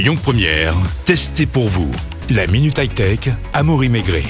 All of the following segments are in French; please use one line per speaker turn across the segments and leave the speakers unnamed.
Lyon Première, testez pour vous. La Minute High Tech, Amaury Maigret.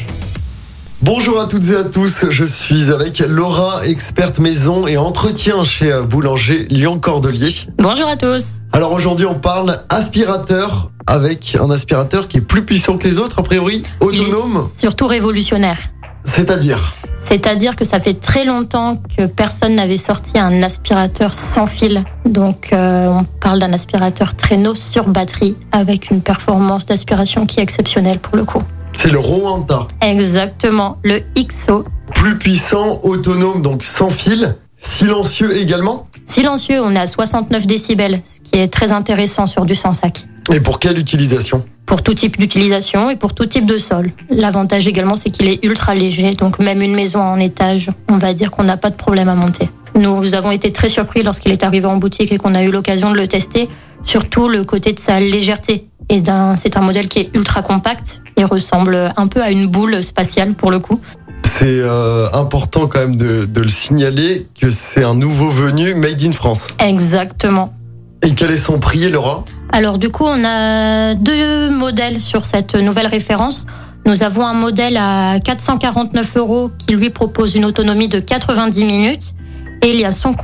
Bonjour à toutes et à tous, je suis avec Laura, experte maison et entretien chez Boulanger Lyon Cordelier.
Bonjour à tous.
Alors aujourd'hui on parle aspirateur avec un aspirateur qui est plus puissant que les autres a priori,
Il est
autonome,
surtout révolutionnaire.
c'est-à-dire?
C'est-à-dire que ça fait très longtemps que personne n'avait sorti un aspirateur sans fil. Donc euh, on parle d'un aspirateur traîneau sur batterie avec une performance d'aspiration qui est exceptionnelle pour le coup.
c'est le Rwanda.
Exactement, le XO.
Plus puissant, autonome donc sans fil, silencieux également.
Silencieux, on est à 69 décibels, ce qui est très intéressant sur du sans sac.
Et pour quelle utilisation
Pour tout type d'utilisation et pour tout type de sol. L'avantage également, c'est qu'il est ultra léger, donc même une maison en étage, on va dire qu'on n'a pas de problème à monter. Nous avons été très surpris lorsqu'il est arrivé en boutique et qu'on a eu l'occasion de le tester, surtout le côté de sa légèreté. Et c'est un modèle qui est ultra compact et ressemble un peu à une boule spatiale pour le coup.
C'est euh, important quand même de, de le signaler que c'est un nouveau venu made in France.
Exactement.
Et quel est son prix Laura?
Alors du coup, on a deux modèles sur cette nouvelle référence. Nous avons un modèle à 449 euros qui lui propose une autonomie de 90 minutes. Et il y a son,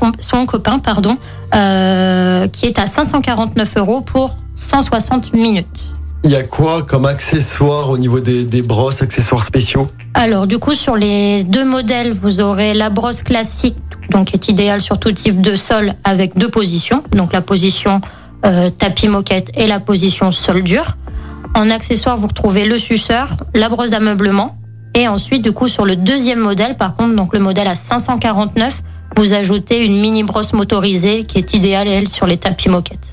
copain, pardon, euh, qui est à 549 euros pour 160 minutes.
Il y a quoi comme accessoire au niveau des, des brosses, accessoires spéciaux?
Alors du coup, sur les deux modèles, vous aurez la brosse classique, donc qui est idéale sur tout type de sol, avec deux positions. Donc la position euh, tapis moquette et la position sol dur. En accessoire, vous retrouvez le suceur, la brosse d'ameublement. Et ensuite, du coup, sur le deuxième modèle, par contre, donc le modèle à 549, vous ajoutez une mini brosse motorisée qui est idéale, elle, sur les tapis moquettes.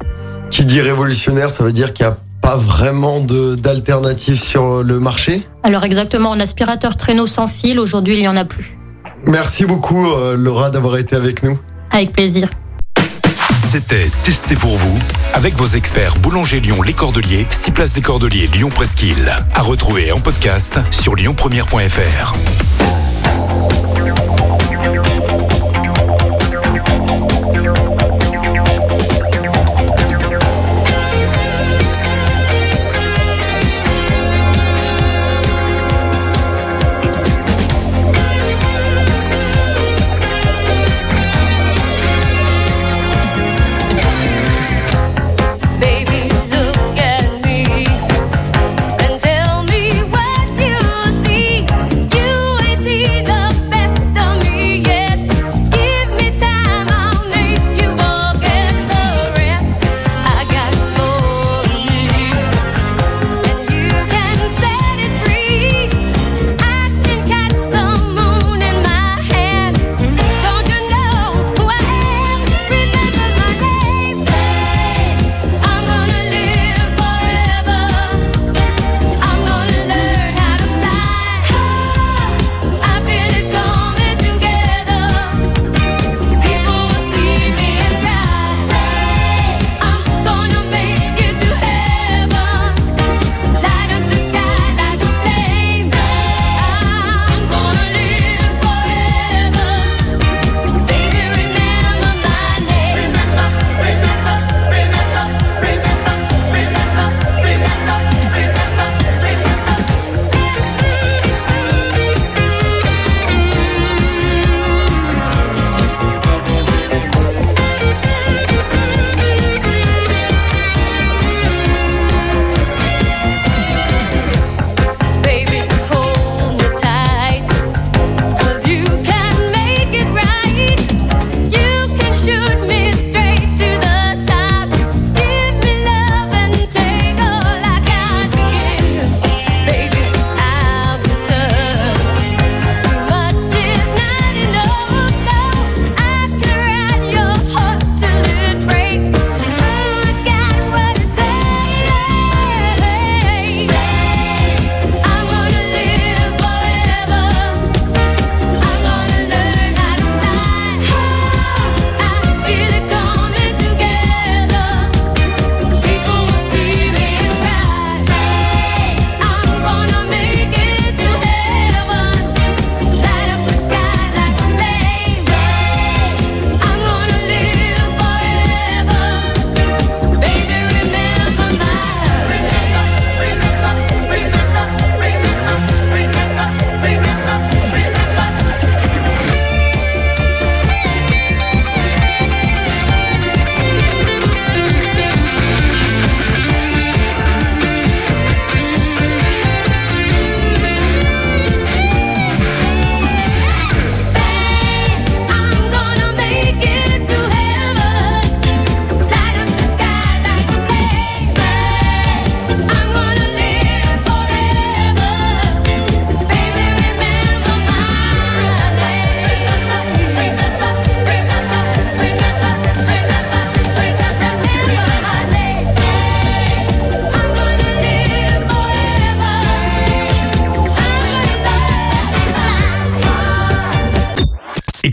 Qui dit révolutionnaire, ça veut dire qu'il n'y a pas vraiment d'alternative sur le marché?
Alors exactement, en aspirateur traîneau sans fil, aujourd'hui, il n'y en a plus.
Merci beaucoup euh, Laura d'avoir été avec nous.
Avec plaisir.
C'était Testez pour vous avec vos experts Boulanger Lyon Les Cordeliers, 6 places des Cordeliers Lyon Presqu'île. À retrouver en podcast sur lyonpremière.fr.